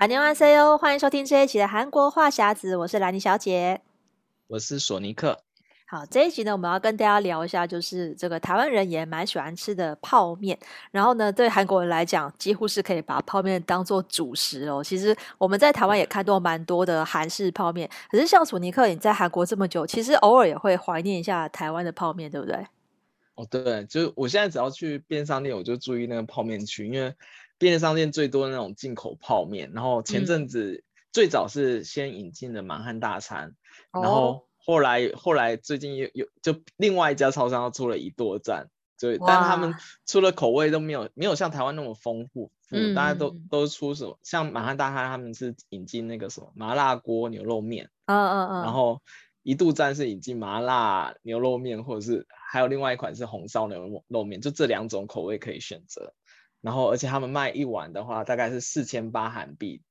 안녕하세요，欢迎收听这一期的韩国话匣子，我是兰妮小姐，我是索尼克。好，这一集呢，我们要跟大家聊一下，就是这个台湾人也蛮喜欢吃的泡面。然后呢，对韩国人来讲，几乎是可以把泡面当做主食哦。其实我们在台湾也看到蛮多的韩式泡面，可是像索尼克，你在韩国这么久，其实偶尔也会怀念一下台湾的泡面，对不对？哦，对，就是我现在只要去便利商店，我就注意那个泡面区，因为 便利商店最多的那种进口泡面。然后前阵子最早是先引进的满汉大餐，嗯、然后后来后来最近又有就另外一家超商又出了一多站，对，但他们出的口味都没有没有像台湾那么丰富，嗯，大家都都出什么像满汉大餐他们是引进那个什么麻辣锅牛肉面，嗯嗯嗯，然后。一度站是引进麻辣牛肉面，或者是还有另外一款是红烧牛肉肉面，就这两种口味可以选择。然后而且他们卖一碗的话，大概是四千八韩币，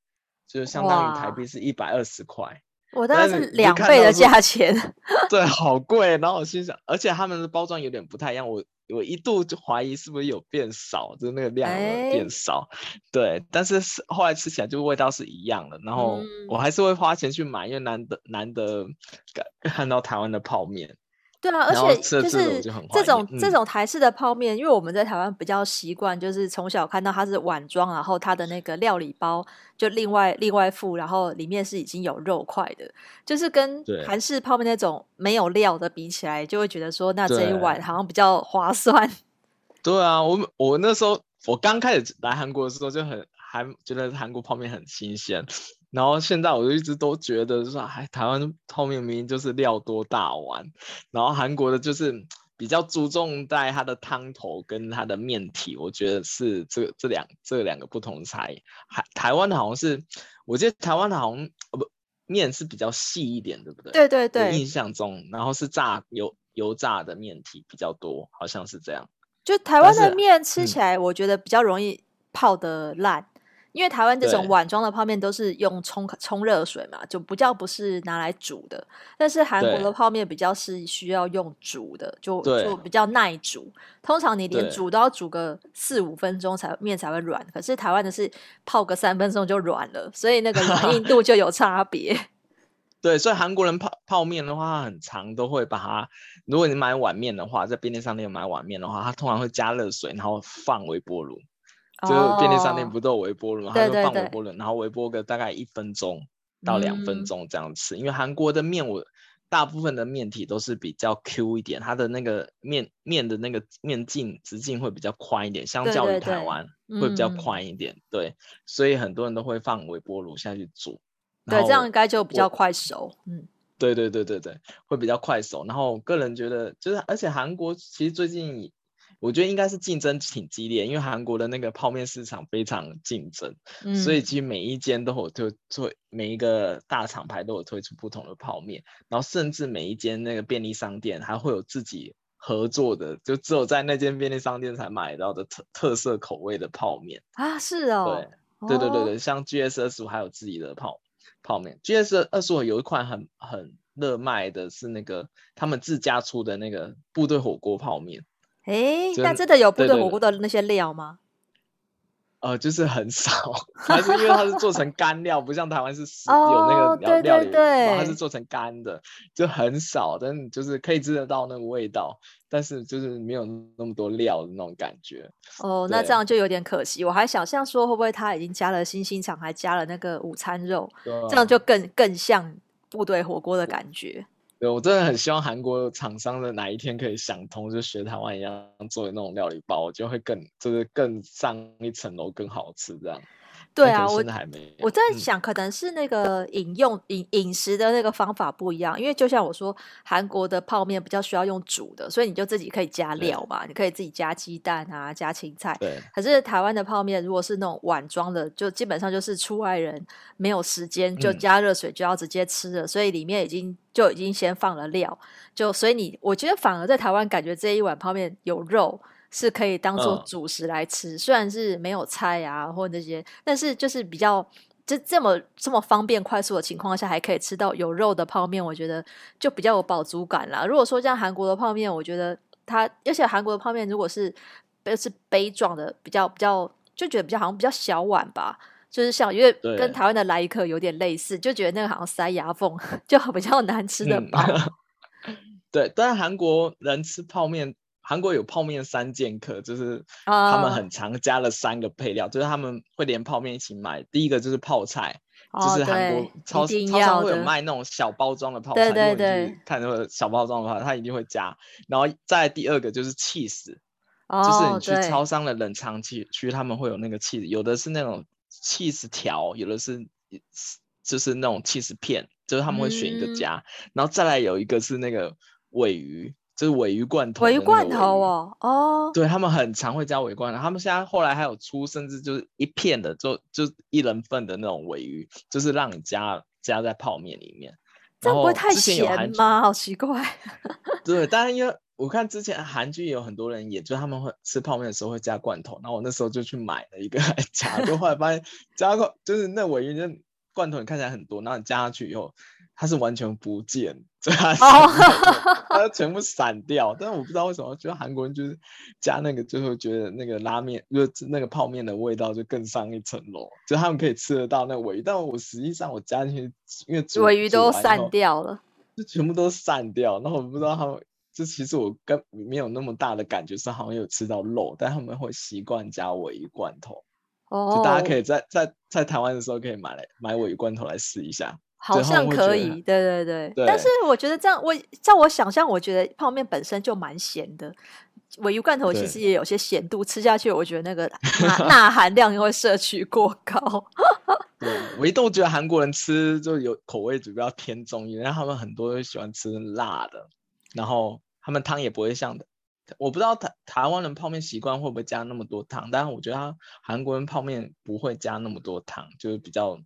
就相当于台币是一百二十块。我大概是两倍的价钱。对，好贵。然后我心想，而且他们的包装有点不太一样，我。我一度就怀疑是不是有变少，就是那个量有变少，欸，对，但是后来吃起来就味道是一样的，然后我还是会花钱去买，因为难得难得 看到台湾的泡面。对啊，而且就是这种、嗯、这种台式的泡面，因为我们在台湾比较习惯，就是从小看到它是碗装，然后它的那个料理包就另外另外附，然后里面是已经有肉块的，就是跟韩式泡面那种没有料的比起来，就会觉得说那这一碗好像比较划算。对啊，我我那时候我刚开始来韩国的时候就很还觉得韩国泡面很新鲜。然后现在我就一直都觉得说，哎，台湾泡面明明就是料多大碗，然后韩国的就是比较注重在它的汤头跟它的面体，我觉得是这这两这两个不同的差异。台台湾的好像是，我记得台湾的好像不面是比较细一点，对不对？对对对，印象中，然后是炸油油炸的面体比较多，好像是这样。就台湾的面吃起来，我觉得比较容易泡的烂。因为台湾这种碗装的泡面都是用冲冲热水嘛，就不叫不是拿来煮的。但是韩国的泡面比较是需要用煮的，就就比较耐煮。通常你连煮都要煮个四五分钟才面才会软。可是台湾的是泡个三分钟就软了，所以那个软硬度就有差别。对，所以韩国人泡泡面的话，很常都会把它。如果你买碗面的话，在便利商店买碗面的话，它通常会加热水，然后放微波炉。就是便利商店不都有微波炉吗？它、oh, 就放微波炉，然后微波个大概一分钟到两分钟这样吃。嗯、因为韩国的面，我大部分的面体都是比较 Q 一点，它的那个面面的那个面径直径会比较宽一点，相较于台湾会比较宽一点。对，对，对，对，所以很多人都会放微波炉下去煮。对，这样应该就比较快熟。嗯，对对对对对，会比较快熟。然后我个人觉得，就是而且韩国其实最近。我觉得应该是竞争挺激烈，因为韩国的那个泡面市场非常竞争，嗯，所以其实每一间都有推出，每一个大厂牌都有推出不同的泡面，然后甚至每一间那个便利商店还会有自己合作的，就只有在那间便利商店才买到的特特色口味的泡面啊，是哦，对，对对对对，像 GS 二十五还有自己的泡泡面，GS 二十五有一款很很热卖的是那个他们自家出的那个部队火锅泡面。哎，那真的有部队火锅的那些料吗？呃，就是很少，还是因为它是做成干料，不像台湾是有那个料料理，哦、对对对，它是做成干的，就很少，但就是可以吃得到那个味道，但是就是没有那么多料的那种感觉。哦，那这样就有点可惜。我还想象说，会不会他已经加了星星肠，还加了那个午餐肉，这样就更更像部队火锅的感觉。对，我真的很希望韩国厂商的哪一天可以想通，就学台湾一样做的那种料理包，我就会更就是更上一层楼，更好吃这样。对啊，我我在想，可能是那个饮用饮饮食的那个方法不一样，因为就像我说，韩国的泡面比较需要用煮的，所以你就自己可以加料嘛，你可以自己加鸡蛋啊，加青菜。对。可是台湾的泡面如果是那种碗装的，就基本上就是出外人没有时间，就加热水就要直接吃了，嗯，所以里面已经就已经先放了料，就所以你我觉得反而在台湾感觉这一碗泡面有肉。是可以当做主食来吃，嗯，虽然是没有菜啊或者那些，但是就是比较就这么这么方便快速的情况下，还可以吃到有肉的泡面，我觉得就比较有饱足感啦。如果说像韩国的泡面，我觉得它，而且韩国的泡面如果是是杯状的，比较比较就觉得比较好像比较小碗吧，就是像因为跟台湾的来一客有点类似，就觉得那个好像塞牙缝，就比较难吃的吧。嗯、对，但是韩国人吃泡面，韩国有泡面三剑客，就是他们很常加了三个配料，uh, 就是他们会连泡面一起买。第一个就是泡菜，oh, 就是韩国超市超商会有卖那种小包装的泡菜，对对对，看那个小包装的话，他一定会加。然后再第二个就是 cheese。就是你去超商的冷藏区区，他们会有那个 cheese，，有的是那种 cheese 条，有的是就是那种 cheese 片，就是他们会选一个加，嗯、然后再来有一个是那个尾鱼，就是尾鱼罐头。尾鱼罐头哦，哦，对，他们很常会加尾鱼罐头，他们现在后来还有出，甚至就是一片的，就就一人份的那种尾鱼，就是让你加加在泡面里面。这样不会太咸吗？好奇怪。对，当然因为。我看之前韩剧有很多人，也就他们会吃泡面的时候会加罐头，然后我那时候就去买了一个来加，就后来发现加个就是那尾鱼那罐头你看起来很多，然后你加上去以后，它是完全不见，它它 全部散掉。但是我不知道为什么，觉得韩国人就是加那个，就会觉得那个拉面就是那个泡面的味道就更上一层楼，就他们可以吃得到那鮪鱼，但我实际上我加进去，因为尾鱼都散掉了，就全部都散掉，然后我不知道他们。就其实我跟没有那么大的感觉，是好像有吃到肉，但他们会习惯加尾鱼罐头。哦，就大家可以在在在台湾的时候可以买来买尾鱼罐头来试一下，好像可以。对对对，对。但是我觉得这样，我在我想象，我觉得泡面本身就蛮咸的，鮪鱼罐头其实也有些咸度，吃下去我觉得那个钠含量又会摄取过高。对，我一度觉得韩国人吃就有口味比较偏重一点，因为他们很多人喜欢吃辣的。然后他们汤也不会像的，我不知道台台湾人泡面习惯会不会加那么多汤，但是我觉得他韩国人泡面不会加那么多汤，就是比较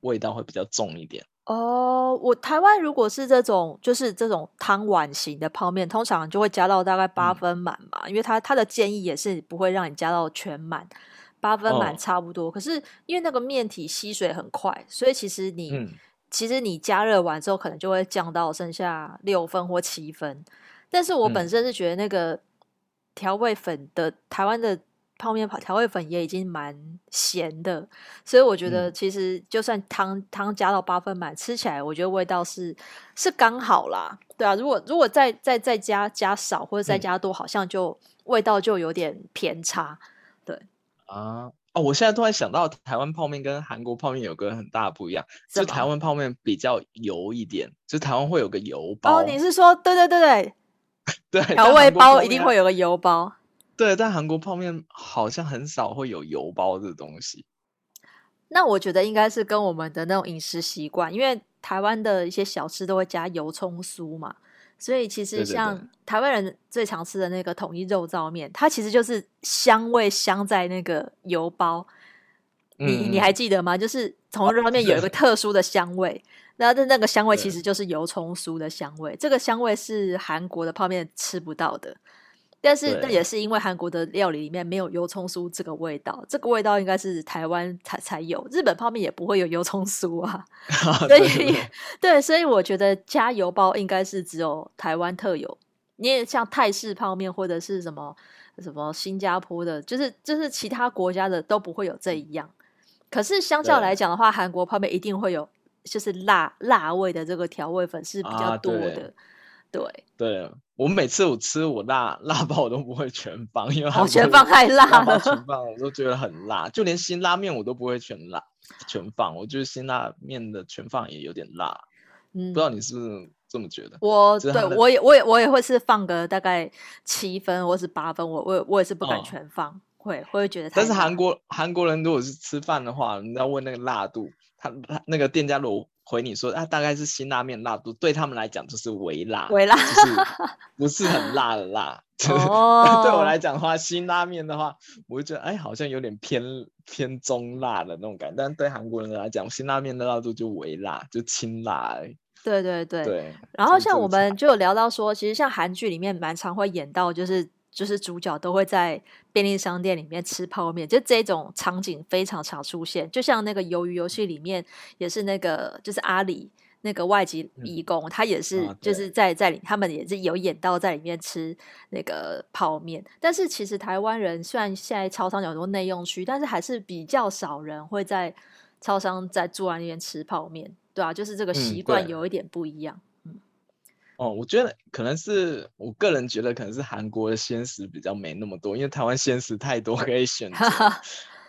味道会比较重一点。哦，我台湾如果是这种就是这种汤碗型的泡面，通常就会加到大概八分满嘛，嗯、因为他他的建议也是不会让你加到全满，八分满差不多。哦、可是因为那个面体吸水很快，所以其实你。嗯其实你加热完之后，可能就会降到剩下六分或七分。但是我本身是觉得那个调味粉的、嗯、台湾的泡面调味粉也已经蛮咸的，所以我觉得其实就算汤汤加到八分满，吃起来我觉得味道是是刚好啦。对啊，如果如果再再再加加少或者再加多，好像就味道就有点偏差。对啊。哦，我现在突然想到，台湾泡面跟韩国泡面有个很大的不一样，就台湾泡面比较油一点，就台湾会有个油包。哦，你是说，对对对对，对，调味包一定会有个油包。对，但韩国泡面好像很少会有油包这东西。那我觉得应该是跟我们的那种饮食习惯，因为台湾的一些小吃都会加油葱酥嘛。所以其实像台湾人最常吃的那个统一肉燥面，它其实就是香味香在那个油包。你你还记得吗？就是统一肉燥面有一个 特殊的香味，然后那个香味其实就是油葱酥的香味。这个香味是韩国的泡面吃不到的。但是那也是因为韩国的料理里面没有油葱酥这个味道，这个味道应该是台湾才才有，日本泡面也不会有油葱酥啊。所以对，所以我觉得加油包应该是只有台湾特有。你也像泰式泡面或者是什么什么新加坡的，就是就是其他国家的都不会有这一样。可是相较来讲的话，韩国泡面一定会有，就是辣辣味的这个调味粉是比较多的。啊对对，我每次我吃我辣辣包我都不会全放，因为我全放太辣了，全放我都觉得很辣。就连辛拉面我都不会全辣全放，我觉得辛拉面的全放也有点辣。嗯，不知道你是不是这么觉得？我对我也我也我也会是放个大概七分或是八分，我我我也是不敢全放，哦、会会觉得。但是韩国韩国人如果是吃饭的话，你要问那个辣度，他他那个店家如回你说，啊，大概是辛拉面辣度，对他们来讲就是微辣，微辣，就是 不是很辣的辣。哦、对我来讲的话，辛拉面的话，我就觉得，哎，好像有点偏偏中辣的那种感觉。但对韩国人来讲，辛拉面的辣度就微辣，就清辣。对对对。对。然后像我们就有聊到说，其实像韩剧里面蛮常会演到，就是。就是主角都会在便利商店里面吃泡面，就这种场景非常常出现。就像那个鱿鱼游戏里面，也是那个就是阿里那个外籍义工，嗯、他也是就是在在里，他们也是有演到在里面吃那个泡面。但是其实台湾人虽然现在超商有很多内用区，但是还是比较少人会在超商在坐在那边吃泡面，对啊，就是这个习惯有一点不一样。嗯，哦，我觉得可能是我个人觉得可能是韩国的鲜食比较没那么多，因为台湾鲜食太多 可以选择。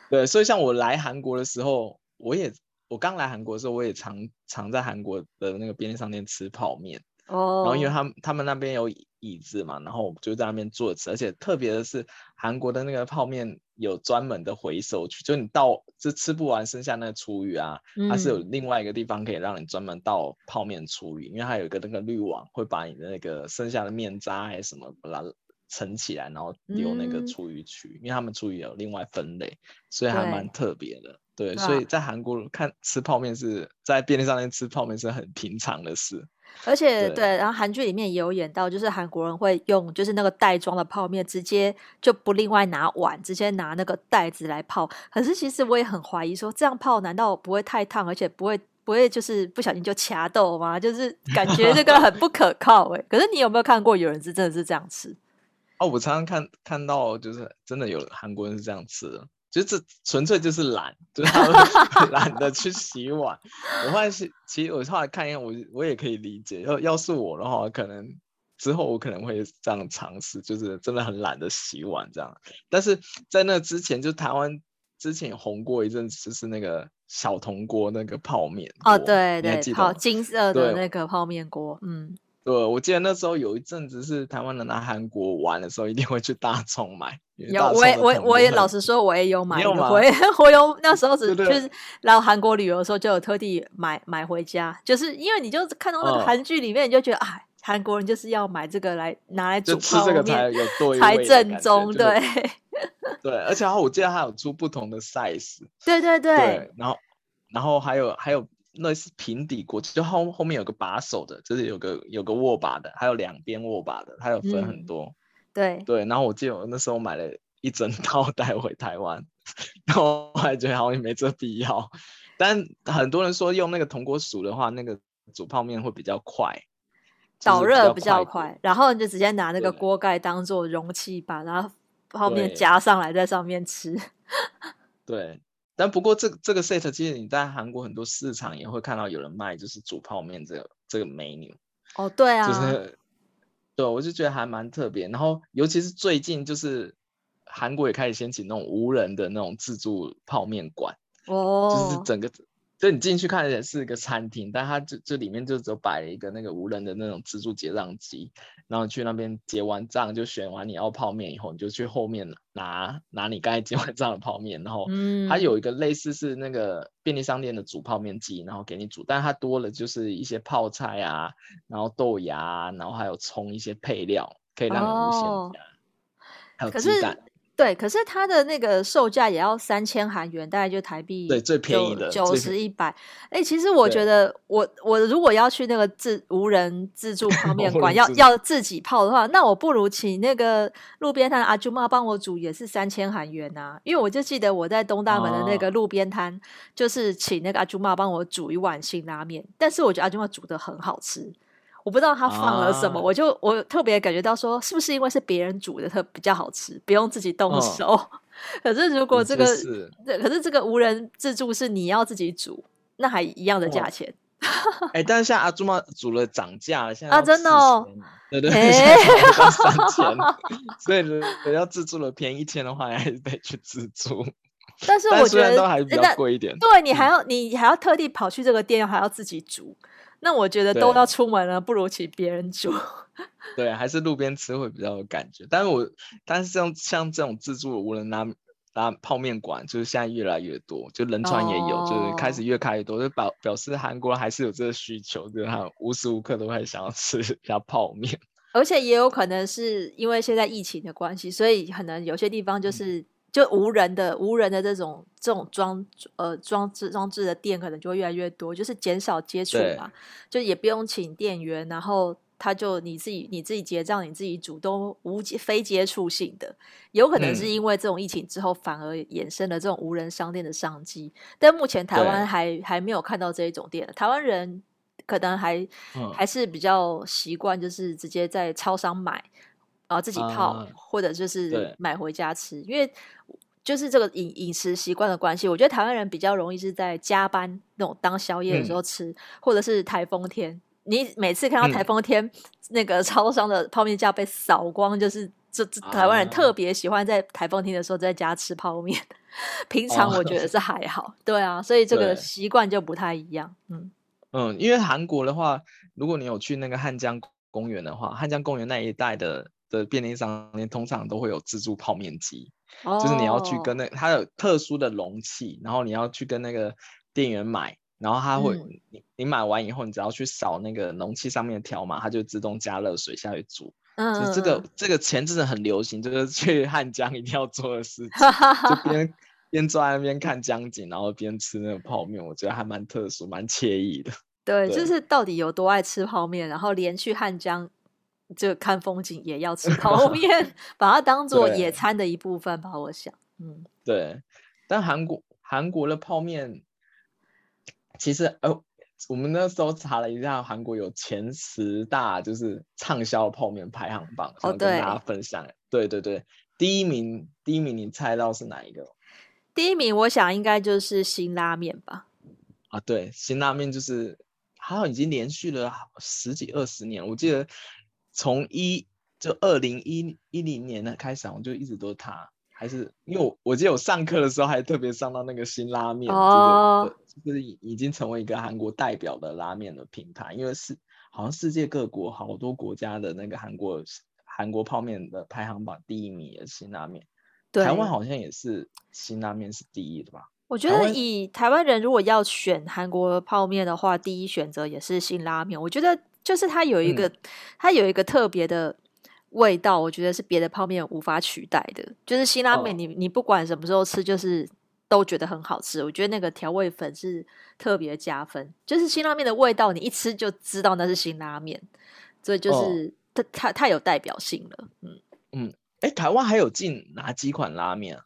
对，所以像我来韩国的时候，我也。我刚来韩国的时候，我也常常在韩国的那个便利商店吃泡面。哦。然后因为他们他们那边有椅子嘛，然后我就在那边坐吃。而且特别的是，韩国的那个泡面有专门的回收区，就你倒就吃不完剩下那个厨余啊，它是有另外一个地方可以让你专门倒泡面厨余，因为它有一个那个滤网，会把你的那个剩下的面渣还是什么把它盛起来，然后丢那个厨余区，因为他们厨余有另外分类，所以还蛮特别的。对，所以在韩国看吃泡面是在便利商店吃泡面是很平常的事，而且对，对，然后韩剧里面也有演到，就是韩国人会用就是那个袋装的泡面，直接就不另外拿碗，直接拿那个袋子来泡。可是其实我也很怀疑说，这样泡难道不会太烫，而且不会不会就是不小心就掐豆吗？就是感觉这个很不可靠哎。可是你有没有看过有人是真的是这样吃？哦，我常常看看到就是真的有韩国人是这样吃的。就这纯粹就是懒，就是他们 懒得去洗碗。我发现其实我后来看一眼，我我也可以理解。要要是我的话，可能之后我可能会这样尝试，就是真的很懒得洗碗这样。但是在那之前，就台湾之前红过一阵子，就是那个小铜锅那个泡面。哦，对对，泡金色的那个泡面锅，嗯。对，我记得那时候有一阵子是台湾人来韩国玩的时候，一定会去大葱买。有，我也我我也老实说，我也有买。我 也我有那时候只就是来韩国旅游的时候，就有特地买买回家，就是因为你就看到那个韩剧里面，你就觉得啊，韩国人就是要买这个来拿来煮泡面，才有对才正宗。对 对，而且我记得还有出不同的 size。对对对。然后然后还有还有。那是平底锅，就后后面有个把手的，就是有个有个握把的，还有两边握把的，它有分很多。嗯、对对，然后我记得我那时候买了一整 套带回台湾，然后我还觉得好像没这必要。但很多人说用那个铜锅煮的话，那个煮泡面会比较快，导热比较快，然后你就直接拿那个锅盖当做容器，把然后泡面夹上来在上面吃。对。但不过这个这个 set 其实你在韩国很多市场也会看到有人卖，就是煮泡面这个这个 menu。哦，对啊，就是对，我就觉得还蛮特别。然后尤其是最近，就是韩国也开始掀起那种无人的那种自助泡面馆。哦，就是整个。就你进去看起来是一个餐厅，但它这这里面就只有摆了一个那个无人的那种自助结账机，然后去那边结完账就选完你要泡面以后，你就去后面拿拿你刚才结完账的泡面，然后它有一个类似是那个便利商店的煮泡面机，然后给你煮，但它多了就是一些泡菜啊，然后豆芽，然后还有葱一些配料，可以让你无限加，哦、还有鸡蛋。对，可是它的那个售价也要三千韩元，大概就台币对最便宜的九十一百。哎，其实我觉得我我如果要去那个自无人自助泡 面馆，要要自己泡的话，那我不如请那个路边摊阿舅妈帮我煮，也是三千韩元啊。因为我就记得我在东大门的那个路边摊，就是请那个阿舅妈帮我煮一碗辛拉面，但是我觉得阿舅妈煮的很好吃。我不知道他放了什么，啊、我就我特别感觉到说，是不是因为是别人煮的特比较好吃，不用自己动手。哦、可是如果这个，对，可是这个无人自助是你要自己煮，那还一样的价钱。哎、欸，但是像阿朱妈煮了涨价了，现在啊真的哦，对对，对，现在要三千，所以如果要自助了便宜一千的话，还是得去自助。但是我觉得都还是比较贵一点。对，你还要你还要特地跑去这个店，还要自己煮。那我觉得都要出门了，不如请别人煮。对，还是路边吃会比较有感觉。但是我，但是像像这种自助无人拉拉泡面馆，就是现在越来越多，就仁川也有，哦、就是开始越开越多，就表表示韩国还是有这个需求，就是他无时无刻都会想要吃一下泡面。而且也有可能是因为现在疫情的关系，所以可能有些地方就是。嗯就无人的无人的这种这种装呃装置装置的店可能就会越来越多，就是减少接触嘛，就也不用请店员，然后他就你自己你自己结账，你自己主动无非接触性的，有可能是因为这种疫情之后反而衍生了这种无人商店的商机，但目前台湾还还没有看到这一种店，台湾人可能还、嗯、还是比较习惯，就是直接在超商买，然后自己泡，嗯、或者就是买回家吃。因为就是这个饮饮食习惯的关系，我觉得台湾人比较容易是在加班那种当宵夜的时候吃，嗯、或者是台风天。你每次看到台风天、嗯、那个超商的泡面架被扫光，就是这这台湾人特别喜欢在台风天的时候在家吃泡面。平常我觉得是还好，哦、对啊，所以这个习惯就不太一样。嗯嗯，因为韩国的话，如果你有去那个汉江公园的话，汉江公园那一带的的便利商店通常都会有自助泡面机，哦、就是你要去跟那它有特殊的容器，然后你要去跟那个店员买。然后他会，嗯、你你买完以后，你只要去扫那个容器上面的条码，它就自动加热水下去煮。嗯，就这个这个前阵子很流行，就是去汉江一定要做的事情，就边边坐在那边看江景，然后边吃那个泡面，我觉得还蛮特殊，蛮惬意的。对，对就是到底有多爱吃泡面，然后连去汉江就看风景也要吃 泡面，把它当做野餐的一部分吧。我想，嗯，对。但韩国韩国的泡面。其实，呃，我们那时候查了一下，韩国有前十大就是畅销泡面排行榜，想跟大家分享。Oh, 对，对对对，第一名，第一名，你猜到是哪一个？第一名，我想应该就是辛拉面吧。啊，对，辛拉面就是好像已经连续了十几二十年，我记得从一就二零一一零年的开始，我就一直都是它。还是因为我我记得我上课的时候还特别上到那个新拉面，哦、这个，就是已经成为一个韩国代表的拉面的品牌，因为是好像世界各国好多国家的那个韩国韩国泡面的排行榜第一名的新拉面，对台湾好像也是新拉面是第一的吧？我觉得以台湾人如果要选韩国泡面的话，第一选择也是新拉面。我觉得就是它有一个、嗯、它有一个特别的。味道我觉得是别的泡面无法取代的，就是辛拉面，你你不管什么时候吃，就是都觉得很好吃。我觉得那个调味粉是特别加分，就是辛拉面的味道，你一吃就知道那是辛拉面，所以就是它它太有代表性了。嗯嗯，哎，台湾还有进哪几款拉面啊？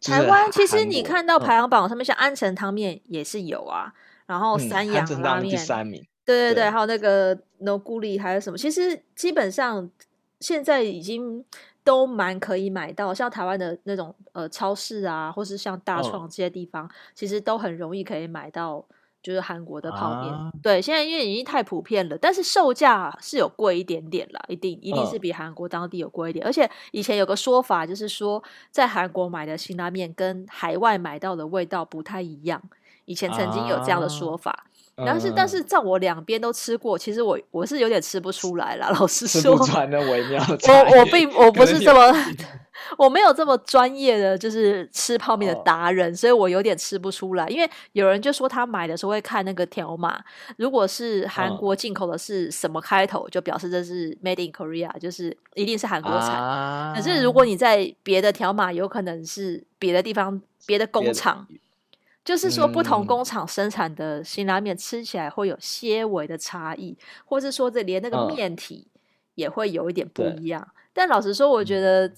台湾其实你看到排行榜上面，像安城汤面也是有啊，然后三养拉面第三名，对对对，还有那个 Noguri 还有什么？其实基本上。现在已经都蛮可以买到，像台湾的那种呃超市啊，或是像大创这些地方，哦、其实都很容易可以买到，就是韩国的泡面。啊、对，现在因为已经太普遍了，但是售价是有贵一点点啦，一定一定是比韩国当地有贵一点。哦、而且以前有个说法，就是说在韩国买的辛拉面跟海外买到的味道不太一样。以前曾经有这样的说法。啊但是，但是在我两边都吃过，其实我我是有点吃不出来啦。老实说，我我并我不是这么，我没有这么专业的就是吃泡面的达人，哦、所以我有点吃不出来。因为有人就说他买的时候会看那个条码，如果是韩国进口的是什么开头，哦、就表示这是 Made in Korea，就是一定是韩国产。啊、可是如果你在别的条码，有可能是别的地方别的工厂。就是说，不同工厂生产的辛拉面吃起来会有些微的差异，嗯、或是说这连那个面体也会有一点不一样。嗯、但老实说，我觉得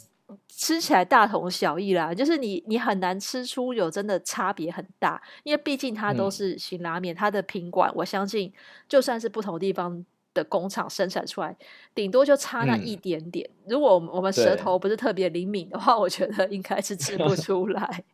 吃起来大同小异啦。嗯、就是你你很难吃出有真的差别很大，因为毕竟它都是辛拉面，嗯、它的品管我相信就算是不同地方的工厂生产出来，顶多就差那一点点。嗯、如果我们我们舌头不是特别灵敏的话，我觉得应该是吃不 出来。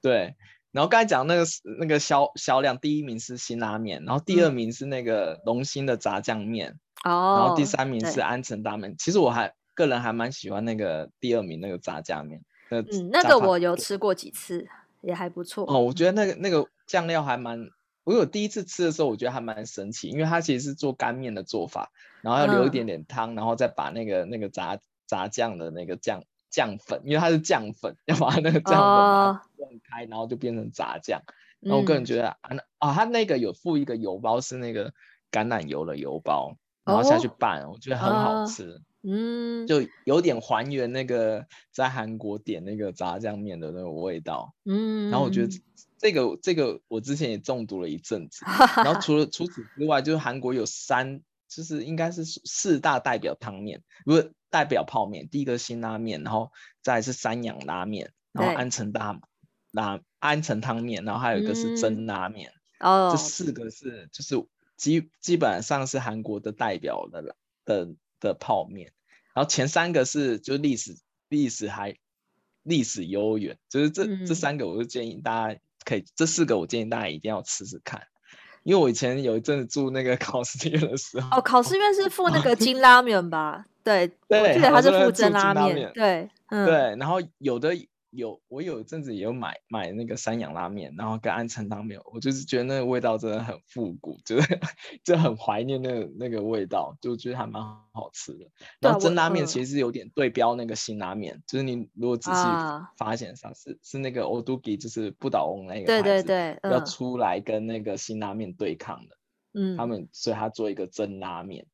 对。然后刚才讲那个那个销销量第一名是辛拉面，然后第二名是那个龙兴的炸酱面，哦、然后第三名是安城大面。其实我还个人还蛮喜欢那个第二名那个炸酱面，那嗯，那个我有吃过几次，也还不错。哦，我觉得那个那个酱料还蛮，我有第一次吃的时候，我觉得还蛮神奇，因为它其实是做干面的做法，然后要留一点点汤，嗯、然后再把那个那个炸炸酱的那个酱。酱粉，因为它是酱粉，要把它那个酱粉把它弄开，然后就变成炸酱。然后我个人觉得啊，啊，它那个有附一个油包，是那个橄榄油的油包，然后下去拌，我觉得很好吃。嗯，就有点还原那个在韩国点那个炸酱面的那个味道。嗯，然后我觉得这个这个我之前也中毒了一阵子。然后除了除此之外，就是韩国有三，就是应该是四大代表汤面，不是。代表泡面，第一个辛拉面，然后再是三养拉面，然后安城大拉安城汤面，然后还有一个是真拉面。哦，这四个是就是基基本上是韩国的代表的的的泡面。然后前三个是就是历史历史还历史悠远，就是这、嗯、这三个我就建议大家可以，这四个我建议大家一定要吃吃看。因为我以前有一阵子住那个 考试院的时候，哦，考试院是附那个 金拉面吧？对，对，我记得他是附真拉面，对，嗯，对，然后有的。有，我有一阵子也有买买那个三养拉面，然后跟安城汤面，我就是觉得那个味道真的很复古，就是就很怀念那个那个味道，就觉得还蛮好吃的。然后真拉面其实是有点对标那个新拉面，就是你如果仔细发现上是、啊、是那个 o d u g i，就是不倒翁那个牌子，对对对，要出来跟那个新拉面对抗的，嗯，他们所以他做一个真拉面。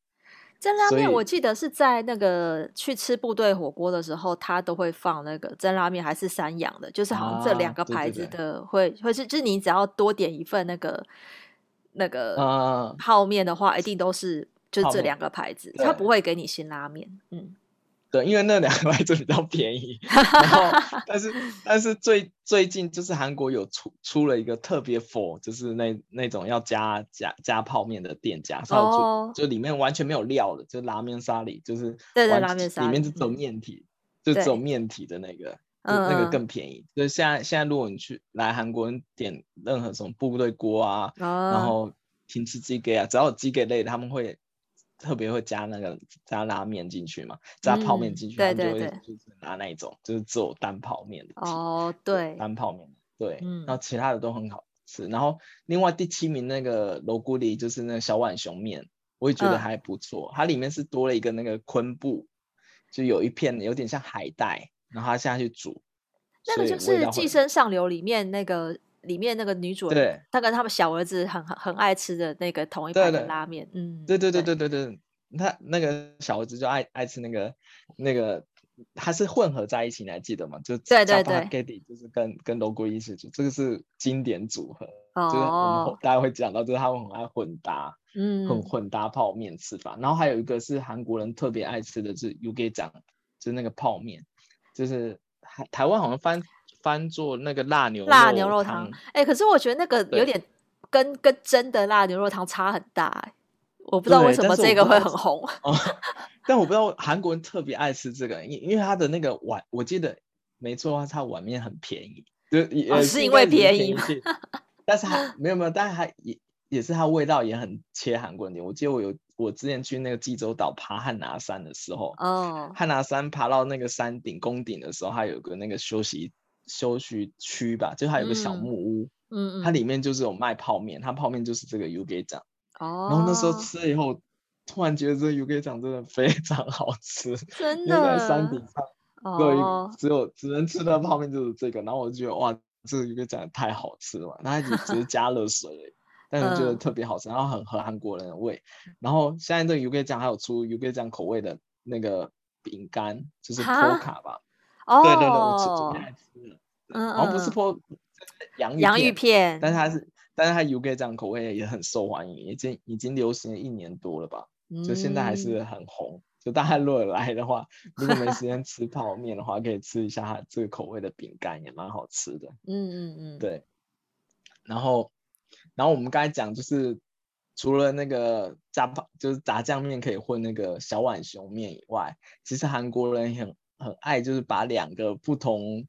真拉面，我记得是在那个去吃部队火锅的时候，他都会放那个真拉面，还是三养的，就是好像这两个牌子的会、会是，就是你只要多点一份那个那个泡面的话，啊、一定都是就这两个牌子，他不会给你新拉面，嗯。对，因为那两个牌子比较便宜，然后 但是但是最最近就是韩国有出出了一个特别 for，就是那那种要加加加泡面的店家，然后就就里面完全没有料的，就拉面沙里就是对对拉面沙里面就只有面体，嗯、就只有面体的那个，那个更便宜。所以现在现在如果你去来韩国点任何什么部队锅啊，哦、然后平吃鸡给啊，只要有鸡给类，他们会。特别会加那个加拉面进去嘛，加泡面进去，他、嗯、就会就是拿那一种，就是只有单泡面的。哦，对，单泡面，对，嗯、然后其他的都很好吃。然后另外第七名那个罗古里就是那个小碗熊面，我也觉得还不错。嗯、它里面是多了一个那个昆布，就有一片有点像海带，然后它下去煮。那个就是《寄生上流》里面那个。里面那个女主人，她跟他们小儿子很很很爱吃的那个同一盘的拉面，嗯，对对对对对对，他那个小儿子就爱爱吃那个那个，他是混合在一起，你还记得吗？就对对对就是跟跟罗锅一起煮，这个是经典组合，哦、就是我们大家会讲到，就是他们很爱混搭，嗯，混混搭泡面吃法。然后还有一个是韩国人特别爱吃的是 yugaejang，就是那个泡面，就是台台湾好像翻。翻做那个辣牛辣牛肉汤，哎、欸，可是我觉得那个有点跟跟真的辣牛肉汤差很大，哎，我不知道为什么这个会很红。但我不知道韩国人特别爱吃这个，因因为他的那个碗，我记得没错，它碗面很便宜，就也、哦、是因为便宜，但是还没有没有，但是还也也是它味道也很切韩国人。我记得我有我之前去那个济州岛爬汉拿山的时候，哦，汉拿山爬到那个山顶宫顶的时候，它有个那个休息。休息区吧，就它有个小木屋，嗯，嗯，它里面就是有卖泡面，它泡面就是这个 yugaejang，哦，然后那时候吃了以后，突然觉得这个 yugaejang 真的非常 好吃，真的，因为在山顶上，对，哦，只有只能吃的泡面就是这个，然后我就觉得哇，这个 yugaejang 太好吃了，它只只是 加了水，但是觉得特别好吃，然后很合韩国人的胃，然后现在这个 yugaejang 还有出 yugaejang 口味的那个饼干，就是波卡吧。哦，对对对，我吃昨天还吃了，嗯，然后不是破洋洋芋片，但是它是，但是它 yugaejang 口味也很受欢迎，已经已经流行了一年多了吧，就现在还是很红。就大家如果来的话，如果没时间吃泡面的话，可以吃一下它这个口味的饼干，也蛮好吃的。嗯嗯嗯，对。然后，然后我们刚才讲就是除了那个炸泡，就是炸酱面可以混那个小碗熊面以外，其实韩国人很。很爱就是把两个不同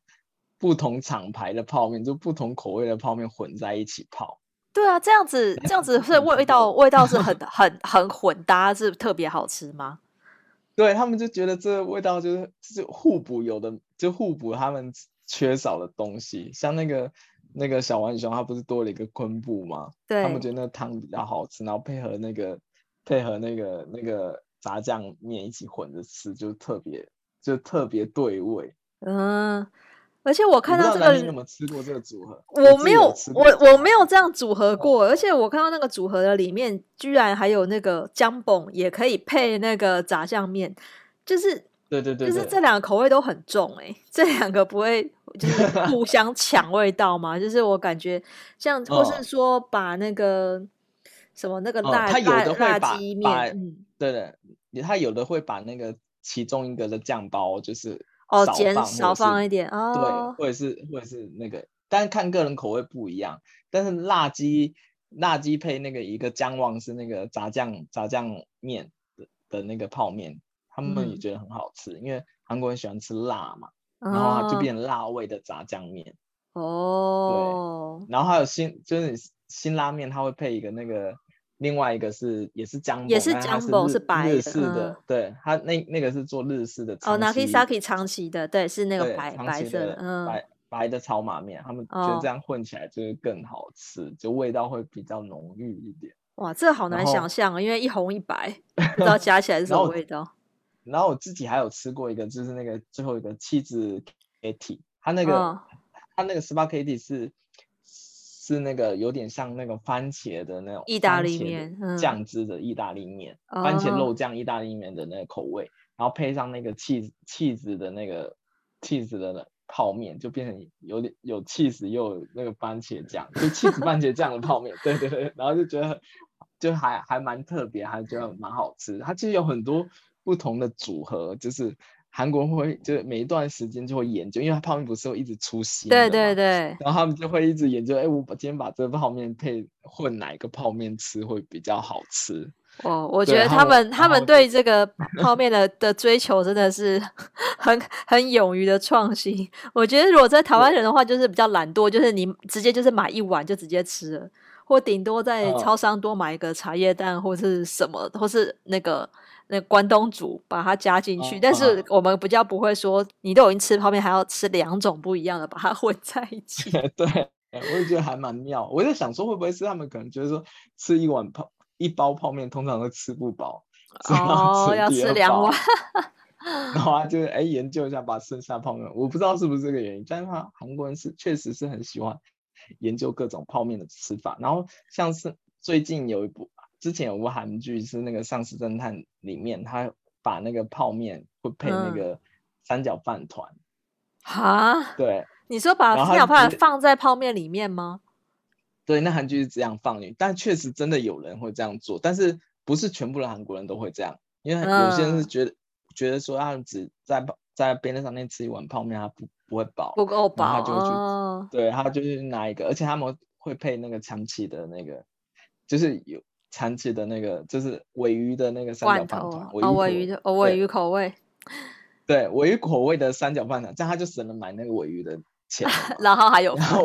不同厂牌的泡面，就不同口味的泡面混在一起泡。对啊，这样子 这样子是味道味道是很很很混搭，是特别好吃吗？对，他们就觉得这味道就是就互补，有的就互补他们缺少的东西。像那个那个小浣熊，它不是多了一个昆布吗？对，他们觉得那个汤比较好吃，然后配合那个配合那个那个炸酱面一起混着吃，就特别。就特别对味，嗯，而且我看到这个，你有没有吃过这个组合？我没有，我我没有这样组合过。而且我看到那个组合的里面，居然还有那个姜饼，也可以配那个炸酱面，就是对对对，就是这两个口味都很重哎，这两个不会 就是互相抢味道吗？就是我感觉像，或是说把那个什么那个辣辣辣鸡面，嗯，对的，他有的会把那个。其中一个的酱包就是哦，减少放一点哦，对，或者是或者是那个，但是看个人口味不一样。但是辣鸡辣鸡配那个一个姜旺是那个炸酱炸酱面的的那个泡面，他们也觉得很好吃，嗯、因为韩国人喜欢吃辣嘛，然后它就变成辣味的炸酱面。哦，对，然后还有辛就是辛拉面，它会配一个那个。另外一个是也是姜，也是姜，是白日式的，嗯、对，它那那个是做日式的。哦，Nakisaki 长崎的，对，是那个白白色的，嗯，白白的炒马面，他们觉得这样混起来就会更好吃，哦、就味道会比较浓郁一点。哇，这个好难想象啊，因为一红一白，不知道加起来是什么味道然。然后我自己还有吃过一个，就是那个最后一个气质 Kitty，它那个、哦、它那个十八 Kitty 是。是那个有点像那个番茄的那种意大利面，酱汁的意大利面，嗯、番茄肉酱意大利面的那个口味，哦、然后配上那个起起司的那个起司的泡面，就变成有点有起司又有那个番茄酱，就起司番茄酱的泡面，对对对，然后就觉得就还还蛮特别，还觉得蛮好吃。它其实有很多不同的组合，就是。韩国人会就是每一段时间就会研究，因为它泡面不是会一直出新的，对对对，然后他们就会一直研究，哎，我今天把这个泡面配混哪一个泡面吃会比较好吃。哦，我觉得他们他们对这个泡面的的追求真的是 很很勇于的创新。我觉得如果在台湾人的话，就是比较懒惰，就是你直接就是买一碗就直接吃了，或顶多在超商多买一个茶叶蛋或是什么，或是那个。那关东煮把它加进去，哦、但是我们比较不会说，你都已经吃泡面，还要吃两种不一样的，把它 混在一起。对，我也觉得还蛮妙。我在想说，会不会是他们可能觉得说，吃一碗泡一包泡面通常都吃不饱，哦，要吃两碗。然后他就哎研究一下，把剩下泡面，我不知道是不是这个原因，但是他韩国人是确实是很喜欢研究各种泡面的吃法。然后像是最近有一部。之前有部韩剧是那个《丧尸侦探》里面，他把那个泡面会配那个三角饭团。哈、嗯？对，你说把三角饭放在泡面里面吗？对，那韩剧是这样放的，但确实真的有人会这样做，但是不是全部的韩国人都会这样，因为有些人是觉得、嗯、觉得说他们只在在便利商店吃一碗泡面，他不不会饱，不够饱，他就会去，哦、对他就是拿一个，而且他们会配那个长崎的那个，就是有。长崎的那个就是尾鱼的那个三角饭团，尾鱼的尾鱼口味，对，尾鱼口味的三角饭团，这样他就省了买那个尾鱼的钱，然后还有饭，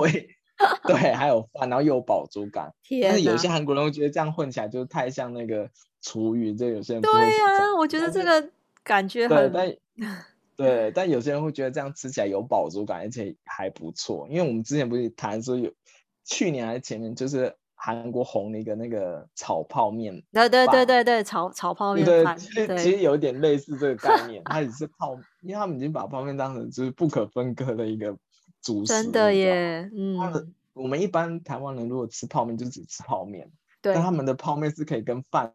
对，还有饭，然后又有饱足感。哪但是有些韩国人会觉得这样混起来就太像那个厨余，就有些人对呀、啊，我觉得这个感觉很 对，但有些人会觉得这样吃起来有饱足感，而且还不错。因为我们之前不是谈说有去年还是前年就是。韩国红的一个那个炒泡面，对对对对对，炒炒泡面对，其实其实有点类似这个概 念，它也是泡，因为他们已经把泡面当成就是不可分割的一个主食。真的耶，嗯。我们一般台湾人如果吃泡面就只吃泡面，对。但他们的泡面是可以跟饭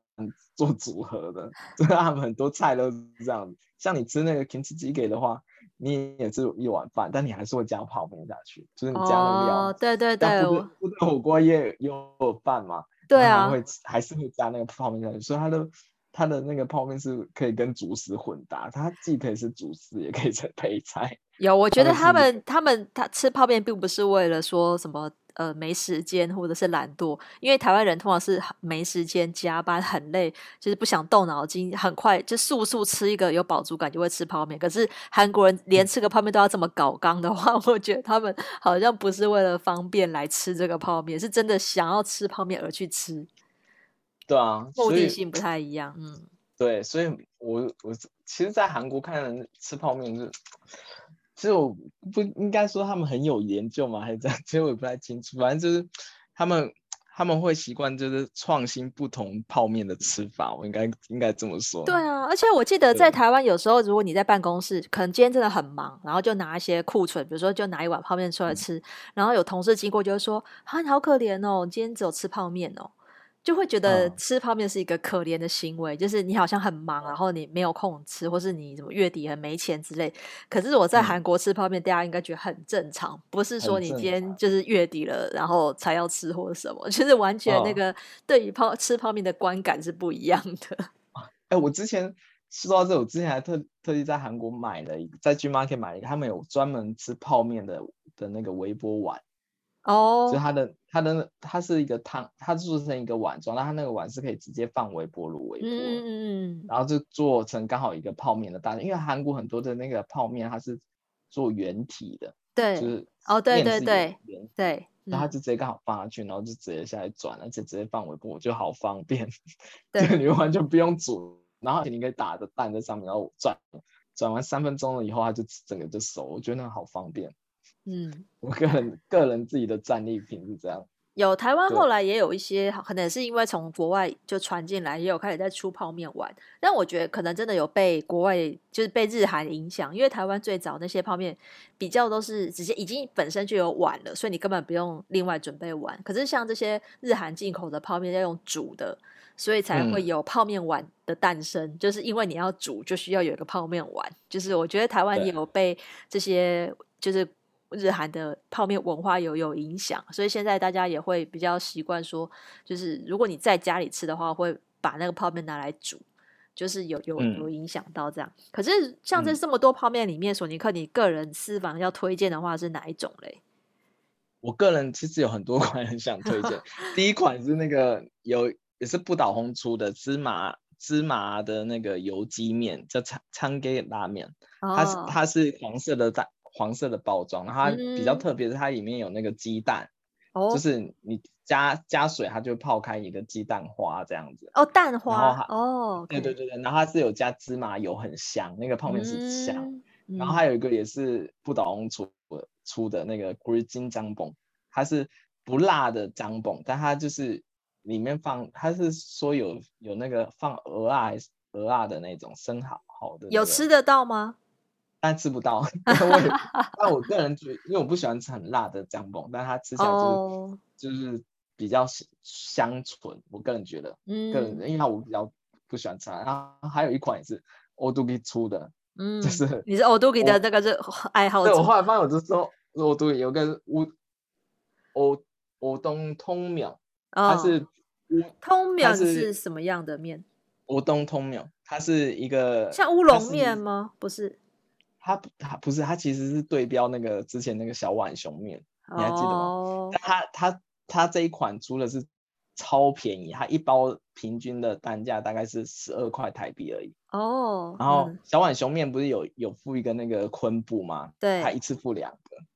做组合的，所以他们很多菜都是这样。像你吃那个 kimchi jjigae 的话。你也是一碗饭，但你还是会加泡面下去，就是你加了料。哦，对对对，部队部队火锅也有饭嘛？对啊，会还是会加那个泡面下去，所以它的它的那个泡面是可以跟主食混搭，它既可以是主食，也可以是配菜。有，我觉得他们他们他吃泡面并不是为了说什么。呃，没时间或者是懒惰，因为台湾人通常是没时间、加班很累，就是不想动脑筋，很快就速速吃一个有饱足感，就会吃泡面。可是韩国人连吃个泡面都要这么搞刚的话，我觉得他们好像不是为了方便来吃这个泡面，是真的想要吃泡面而去吃。对啊，目的性不太一样。嗯，对，所以我我其实，在韩国看人吃泡面是。其实我不应该说他们很有研究吗？还是这样？其实我也不太清楚。反正就是他们他们会习惯就是创新不同泡面的吃法。我应该应该这么说。对啊，而且我记得在台湾有时候，如果你在办公室，可能今天真的很忙，然后就拿一些库存，比如说就拿一碗泡面出来吃，嗯、然后有同事经过就会说：“啊，你好可怜哦，你今天只有吃泡面哦。”就会觉得吃泡面是一个可怜的行为，嗯、就是你好像很忙，然后你没有空吃，或是你什么月底很没钱之类。可是我在韩国吃泡面，嗯、大家应该觉得很正常，不是说你今天就是月底了，然后才要吃或者什么，就是完全那个对于泡吃泡面的观感是不一样的。哎、欸，我之前说到这，我之前还特特地在韩国买了一个，在 G Market 买了一个，他们有专门吃泡面的的那个微波碗。哦，就它的它的它是一个汤，它做成一个碗装，那它那个碗是可以直接放微波炉微波，嗯嗯，然后就做成刚好一个泡面的大小，因为韩国很多的那个泡面它是做圆体的，对，就是哦对对对对，然后它就直接刚好放下去，然后就直接下来转，而且直接放微波，就好方便，对，你完全不用煮，然后你可以打着蛋在上面，然后转转完三分钟了以后，它就整个就熟，我觉得那个好方便。嗯，我个人个人自己的战利品是这样。有台湾后来也有一些，可能是因为从国外就传进来，也有开始在出泡面碗。但我觉得可能真的有被国外就是被日韩影响，因为台湾最早那些泡面比较都是直接已经本身就有碗了，所以你根本不用另外准备碗。可是像这些日韩进口的泡面要用煮的，所以才会有泡面碗的诞生。嗯、就是因为你要煮，就需要有一个泡面碗。就是我觉得台湾也有被这些就是。日韩的泡面文化有有影响，所以现在大家也会比较习惯说，就是如果你在家里吃的话，会把那个泡面拿来煮，就是有有有影响到这样。嗯、可是像这这么多泡面里面，索尼克，你个人私房要推荐的话是哪一种嘞？我个人其实有很多 款很想推荐，第一款是那个有也是不倒翁出的芝麻芝麻的那个油鸡面，叫昌昌给拉面，它是它是黄色的蛋。黄色的包装，然后它比较特别是它里面有那个鸡蛋，嗯、就是你加加水，它就会泡开一个鸡蛋花这样子。哦，蛋花哦，对对对对，然后它是有加芝麻油，很香，那个泡面是香。嗯、然后还有一个也是不倒翁出出的那个 Green 金张蹦，它是不辣的张蹦，但它就是里面放，它是说有有那个放鹅啊还是蚵仔的那种生蚝好的、那个，有吃得到吗？但吃不到，但我但我个人觉得，因为我不喜欢吃很辣的姜饼，但它吃起来就是、oh. 就是比较香醇。我个人觉得，嗯，个人因为我比较不喜欢吃。然后还有一款也是欧都给出的，嗯，就是你是欧都给的那个是爱好者。对，我后来发现我就说欧都给有个乌欧欧东通秒，它是乌通秒是什么样的面？乌东通秒，它是一个像乌龙面吗？不是。它它不是，它其实是对标那个之前那个小碗熊面，你还记得吗？Oh. 但它它它这一款出的是超便宜，它一包平均的单价大概是十二块台币而已。哦。Oh. 然后小碗熊面不是有有附一个那个昆布吗？对。它一次付两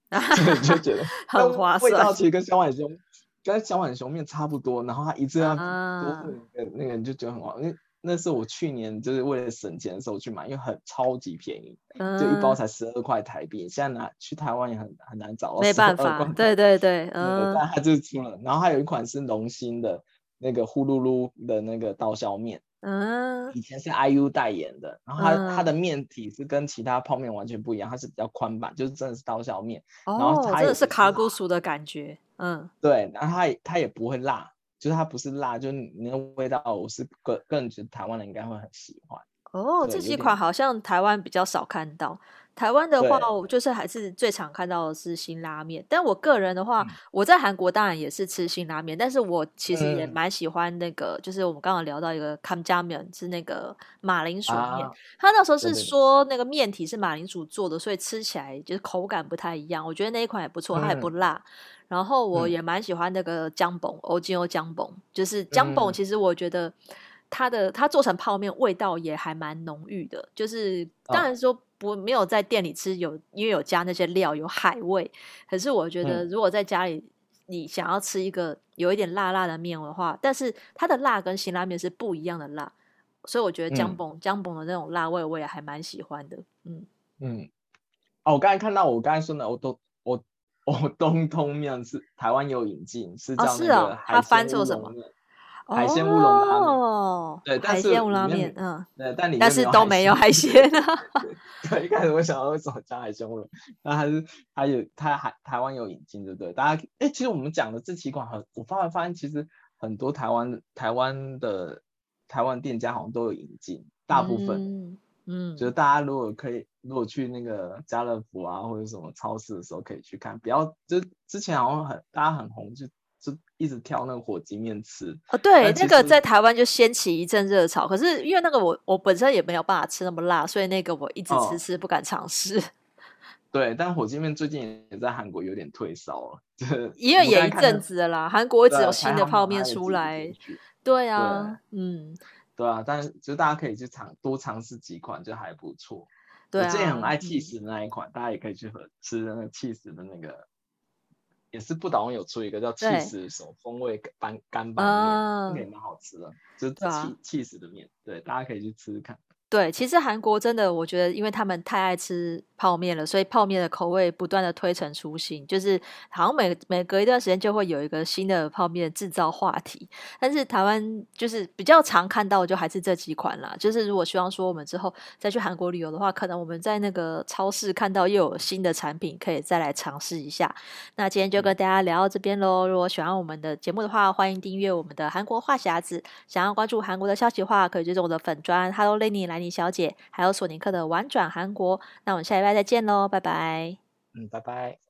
个，所以就觉得 很划算。味道其实跟小碗熊跟小碗熊面差不多，然后他一次要多付一个那个，你就觉得很划算。那是我去年就是为了省钱的时候去买，因为很超级便宜，嗯、就一包才十二块台币。现在拿去台湾也很很难找到，没办法。对对对，嗯。但它就是出了，然后还有一款是龙心的那个呼噜噜的那个刀削面，嗯，以前是 IU 代言的，然后它、嗯、它的面体是跟其他泡面完全不一样，它是比较宽版，就是真的是刀削面。哦，然后它真的是卡古薯的感觉，嗯，对，然后它也它也不会辣。就是它不是辣，就是那个味道，我是个个人觉得台湾人应该会很喜欢。哦，这几款好像台湾比较少看到。台湾的话，就是还是最常看到的是辛拉面。但我个人的话，嗯、我在韩国当然也是吃辛拉面，但是我其实也蛮喜欢那个，嗯、就是我们刚刚聊到一个康佳面，是那个马铃薯面。啊、他那时候是说那个面体是马铃薯做的，所以吃起来就是口感不太一样。我觉得那一款也不错，它也不辣。嗯然后我也蛮喜欢那个姜饼，欧金欧姜饼，就是姜饼。其实我觉得它的它做成泡面味道也还蛮浓郁的。就是当然说不没有在店里吃有，因为有加那些料有海味。可是我觉得如果在家里你想要吃一个有一点辣辣的面的话，但是它的辣跟辛拉面是不一样的辣，所以我觉得姜崩姜崩的那种辣味我也还蛮喜欢的。嗯嗯，哦，我刚才看到我刚才说的我都。我我，东通面是台湾有引进，是叫那个海鲜乌龙面，海鲜乌龙拉面。对，但是海鲜乌拉面，嗯，对，但你但是都没有海鲜啊。对，一开始我想到为什么加海鲜乌龙，那还是还有它海台湾有引进，对不对？大家哎，其实我们讲的这几款很，我发现发现其实很多台湾台湾的台湾店家好像都有引进，大部分。嗯，就是大家如果可以，如果去那个家乐福啊或者什么超市的时候，可以去看。不要就之前好像很大家很红，就就一直挑那个火鸡面吃。哦，对，那个在台湾就掀起一阵热潮。可是因为那个我我本身也没有办法吃那么辣，所以那个我一直迟迟不敢尝试。对，但火鸡面最近也在韩国有点退烧了，因为也一阵子了啦，韩国只有新的泡面出来。对啊，对嗯，对啊，但是就大家可以去尝多尝试几款，就还不错。对啊，我最近很爱起司的那一款，嗯、大家也可以去喝吃那个起司的那个，也是不倒翁有出一个叫起司手风味干干拌面，也蛮好吃的，就是气气死的面，对，大家可以去吃吃看。对，其实韩国真的，我觉得因为他们太爱吃泡面了，所以泡面的口味不断的推陈出新，就是好像每每隔一段时间就会有一个新的泡面制造话题。但是台湾就是比较常看到的就还是这几款啦。就是如果希望说我们之后再去韩国旅游的话，可能我们在那个超市看到又有新的产品，可以再来尝试一下。那今天就跟大家聊到这边喽。如果喜欢我们的节目的话，欢迎订阅我们的韩国话匣子。想要关注韩国的消息的话，可以追踪我的粉砖 Hello Lenny 来。妮小姐，还有索尼克的玩转韩国，那我们下礼拜再见喽，拜拜。嗯，拜拜。